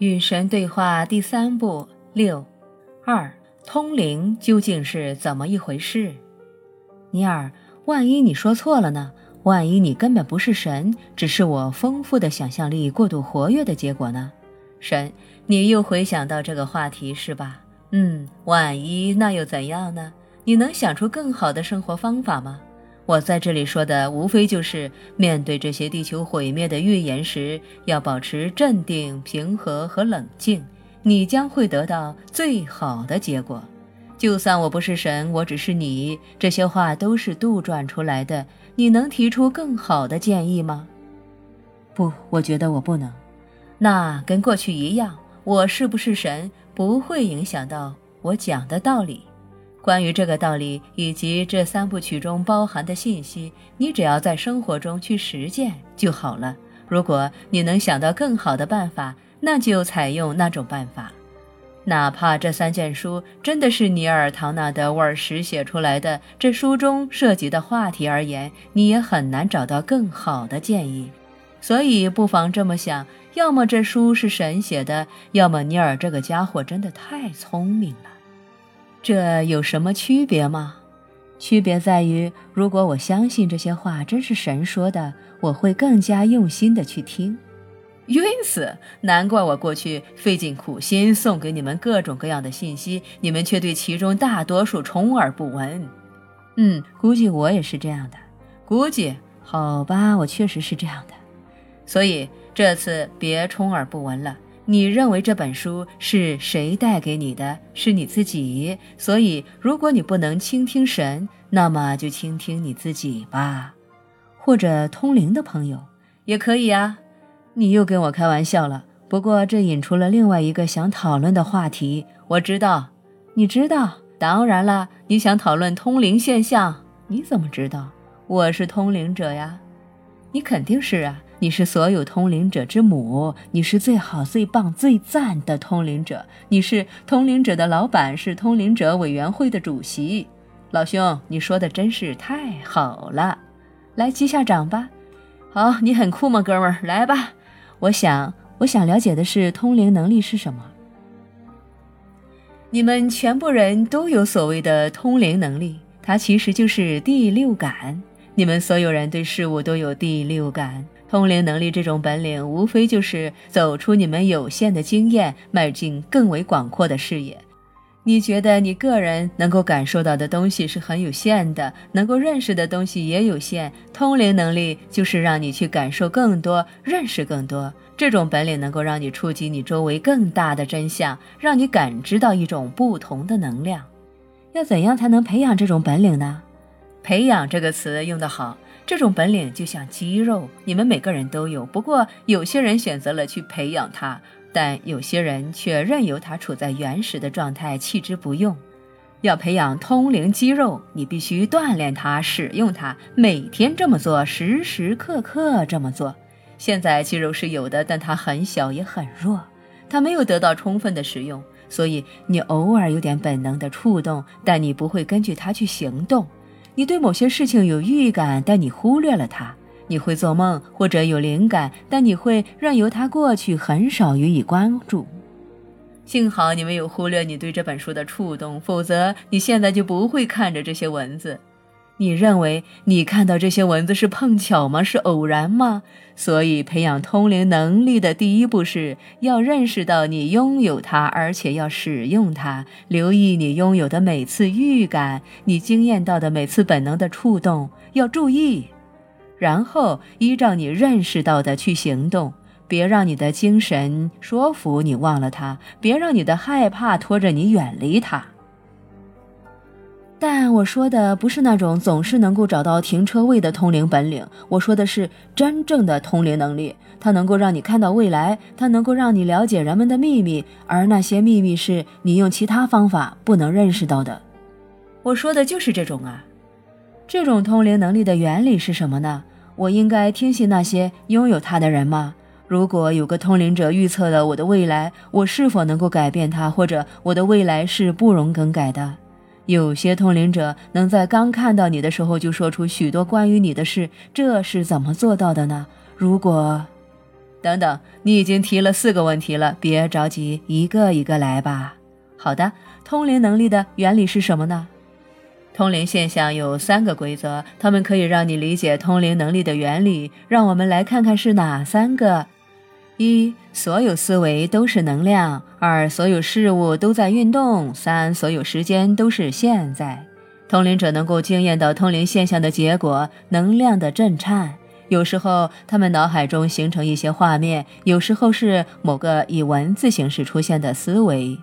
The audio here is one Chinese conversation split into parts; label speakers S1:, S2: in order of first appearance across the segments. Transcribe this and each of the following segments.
S1: 与神对话第三部六二通灵究竟是怎么一回事？尼尔，万一你说错了呢？万一你根本不是神，只是我丰富的想象力过度活跃的结果呢？神，你又回想到这个话题是吧？嗯，万一那又怎样呢？你能想出更好的生活方法吗？我在这里说的，无非就是面对这些地球毁灭的预言时，要保持镇定、平和和冷静，你将会得到最好的结果。就算我不是神，我只是你，这些话都是杜撰出来的。你能提出更好的建议吗？不，我觉得我不能。那跟过去一样，我是不是神不会影响到我讲的道理。关于这个道理以及这三部曲中包含的信息，你只要在生活中去实践就好了。如果你能想到更好的办法，那就采用那种办法。哪怕这三卷书真的是尼尔·唐纳德·沃尔什写出来的，这书中涉及的话题而言，你也很难找到更好的建议。所以不妨这么想：要么这书是神写的，要么尼尔这个家伙真的太聪明了。这有什么区别吗？区别在于，如果我相信这些话真是神说的，我会更加用心的去听。晕死！难怪我过去费尽苦心送给你们各种各样的信息，你们却对其中大多数充耳不闻。嗯，估计我也是这样的。估计？好吧，我确实是这样的。所以这次别充耳不闻了。你认为这本书是谁带给你的？是你自己。所以，如果你不能倾听神，那么就倾听你自己吧，或者通灵的朋友也可以啊。你又跟我开玩笑了。不过，这引出了另外一个想讨论的话题。我知道，你知道。当然了，你想讨论通灵现象。你怎么知道？我是通灵者呀。你肯定是啊。你是所有通灵者之母，你是最好、最棒、最赞的通灵者。你是通灵者的老板，是通灵者委员会的主席。老兄，你说的真是太好了，来击下掌吧。好，你很酷吗，哥们儿？来吧。我想，我想了解的是通灵能力是什么。你们全部人都有所谓的通灵能力，它其实就是第六感。你们所有人对事物都有第六感。通灵能力这种本领，无非就是走出你们有限的经验，迈进更为广阔的视野。你觉得你个人能够感受到的东西是很有限的，能够认识的东西也有限。通灵能力就是让你去感受更多，认识更多。这种本领能够让你触及你周围更大的真相，让你感知到一种不同的能量。要怎样才能培养这种本领呢？培养这个词用得好。这种本领就像肌肉，你们每个人都有。不过，有些人选择了去培养它，但有些人却任由它处在原始的状态，弃之不用。要培养通灵肌肉，你必须锻炼它，使用它，每天这么做，时时刻刻这么做。现在肌肉是有的，但它很小也很弱，它没有得到充分的使用，所以你偶尔有点本能的触动，但你不会根据它去行动。你对某些事情有预感，但你忽略了它；你会做梦或者有灵感，但你会任由它过去，很少予以关注。幸好你没有忽略你对这本书的触动，否则你现在就不会看着这些文字。你认为你看到这些文字是碰巧吗？是偶然吗？所以，培养通灵能力的第一步是要认识到你拥有它，而且要使用它。留意你拥有的每次预感，你经验到的每次本能的触动，要注意，然后依照你认识到的去行动。别让你的精神说服你忘了它，别让你的害怕拖着你远离它。但我说的不是那种总是能够找到停车位的通灵本领，我说的是真正的通灵能力。它能够让你看到未来，它能够让你了解人们的秘密，而那些秘密是你用其他方法不能认识到的。我说的就是这种啊。这种通灵能力的原理是什么呢？我应该听信那些拥有它的人吗？如果有个通灵者预测了我的未来，我是否能够改变它，或者我的未来是不容更改的？有些通灵者能在刚看到你的时候就说出许多关于你的事，这是怎么做到的呢？如果等等，你已经提了四个问题了，别着急，一个一个来吧。好的，通灵能力的原理是什么呢？通灵现象有三个规则，它们可以让你理解通灵能力的原理。让我们来看看是哪三个：一、所有思维都是能量；二、所有事物都在运动；三、所有时间都是现在。通灵者能够惊艳到通灵现象的结果，能量的震颤。有时候，他们脑海中形成一些画面；有时候是某个以文字形式出现的思维。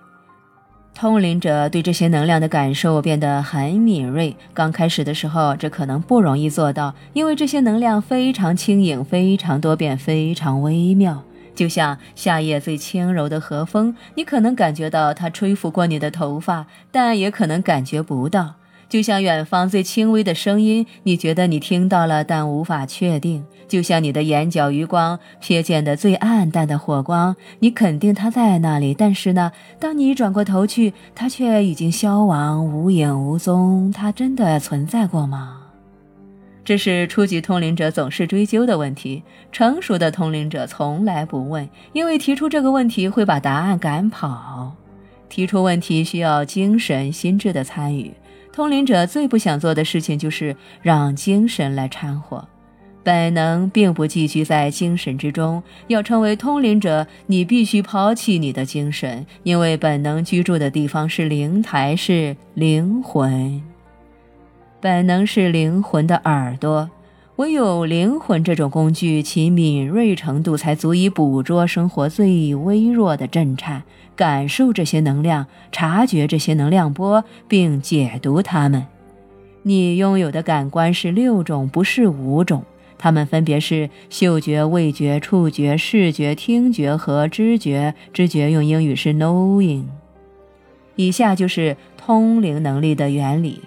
S1: 通灵者对这些能量的感受变得很敏锐。刚开始的时候，这可能不容易做到，因为这些能量非常轻盈、非常多变、非常微妙，就像夏夜最轻柔的和风，你可能感觉到它吹拂过你的头发，但也可能感觉不到。就像远方最轻微的声音，你觉得你听到了，但无法确定；就像你的眼角余光瞥见的最暗淡的火光，你肯定它在那里，但是呢，当你转过头去，它却已经消亡，无影无踪。它真的存在过吗？这是初级通灵者总是追究的问题。成熟的通灵者从来不问，因为提出这个问题会把答案赶跑。提出问题需要精神心智的参与。通灵者最不想做的事情就是让精神来掺和，本能并不寄居在精神之中。要成为通灵者，你必须抛弃你的精神，因为本能居住的地方是灵台，是灵魂。本能是灵魂的耳朵。唯有灵魂这种工具，其敏锐程度才足以捕捉生活最微弱的震颤，感受这些能量，察觉这些能量波，并解读它们。你拥有的感官是六种，不是五种。它们分别是嗅觉、味觉、触觉、视觉、听觉和知觉。知觉用英语是 knowing。以下就是通灵能力的原理。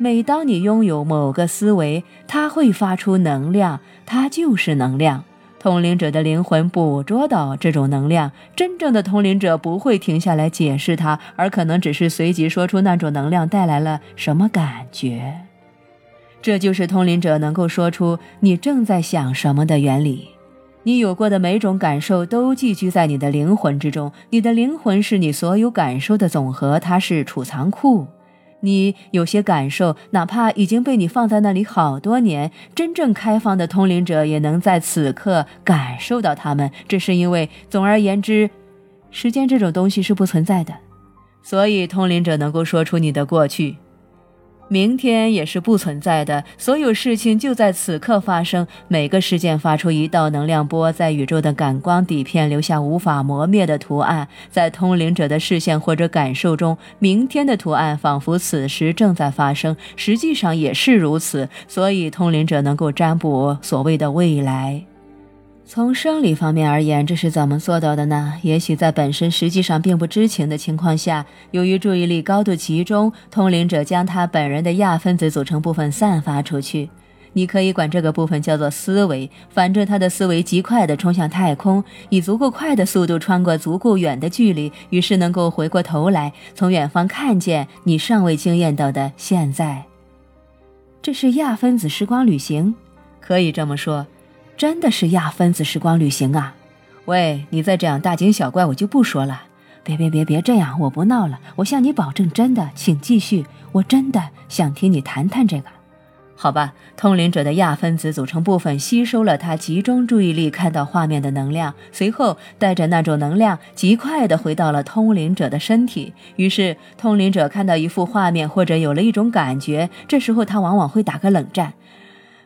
S1: 每当你拥有某个思维，它会发出能量，它就是能量。通灵者的灵魂捕捉到这种能量，真正的通灵者不会停下来解释它，而可能只是随即说出那种能量带来了什么感觉。这就是通灵者能够说出你正在想什么的原理。你有过的每种感受都寄居在你的灵魂之中，你的灵魂是你所有感受的总和，它是储藏库。你有些感受，哪怕已经被你放在那里好多年，真正开放的通灵者也能在此刻感受到它们。这是因为，总而言之，时间这种东西是不存在的，所以通灵者能够说出你的过去。明天也是不存在的，所有事情就在此刻发生。每个事件发出一道能量波，在宇宙的感光底片留下无法磨灭的图案。在通灵者的视线或者感受中，明天的图案仿佛此时正在发生，实际上也是如此。所以，通灵者能够占卜所谓的未来。从生理方面而言，这是怎么做到的呢？也许在本身实际上并不知情的情况下，由于注意力高度集中，通灵者将他本人的亚分子组成部分散发出去。你可以管这个部分叫做思维。反正他的思维极快地冲向太空，以足够快的速度穿过足够远的距离，于是能够回过头来，从远方看见你尚未惊艳到的现在。这是亚分子时光旅行，可以这么说。真的是亚分子时光旅行啊！喂，你再这样大惊小怪，我就不说了。别别别别这样，我不闹了。我向你保证，真的，请继续。我真的想听你谈谈这个，好吧？通灵者的亚分子组成部分吸收了他集中注意力看到画面的能量，随后带着那种能量极快地回到了通灵者的身体。于是，通灵者看到一幅画面或者有了一种感觉，这时候他往往会打个冷战。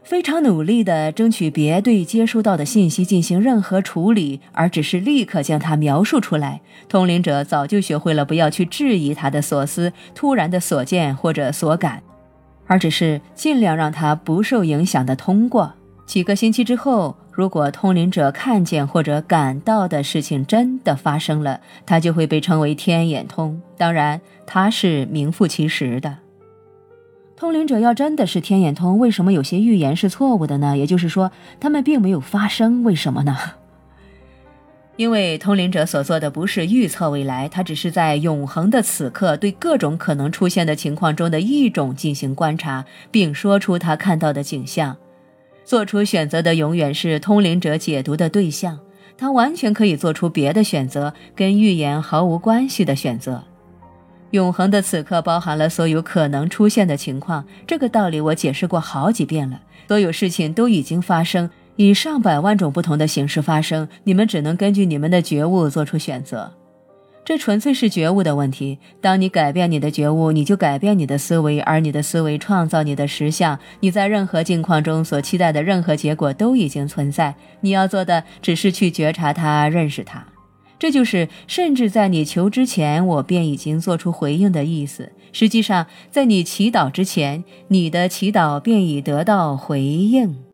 S1: 非常努力地争取别对接收到的信息进行任何处理，而只是立刻将它描述出来。通灵者早就学会了不要去质疑他的所思、突然的所见或者所感，而只是尽量让他不受影响地通过。几个星期之后，如果通灵者看见或者感到的事情真的发生了，他就会被称为天眼通。当然，他是名副其实的。通灵者要真的是天眼通，为什么有些预言是错误的呢？也就是说，他们并没有发生，为什么呢？因为通灵者所做的不是预测未来，他只是在永恒的此刻对各种可能出现的情况中的一种进行观察，并说出他看到的景象。做出选择的永远是通灵者解读的对象。他完全可以做出别的选择，跟预言毫无关系的选择。永恒的此刻包含了所有可能出现的情况，这个道理我解释过好几遍了。所有事情都已经发生，以上百万种不同的形式发生，你们只能根据你们的觉悟做出选择。这纯粹是觉悟的问题。当你改变你的觉悟，你就改变你的思维，而你的思维创造你的实相。你在任何境况中所期待的任何结果都已经存在。你要做的只是去觉察它，认识它。这就是，甚至在你求之前，我便已经做出回应的意思。实际上，在你祈祷之前，你的祈祷便已得到回应。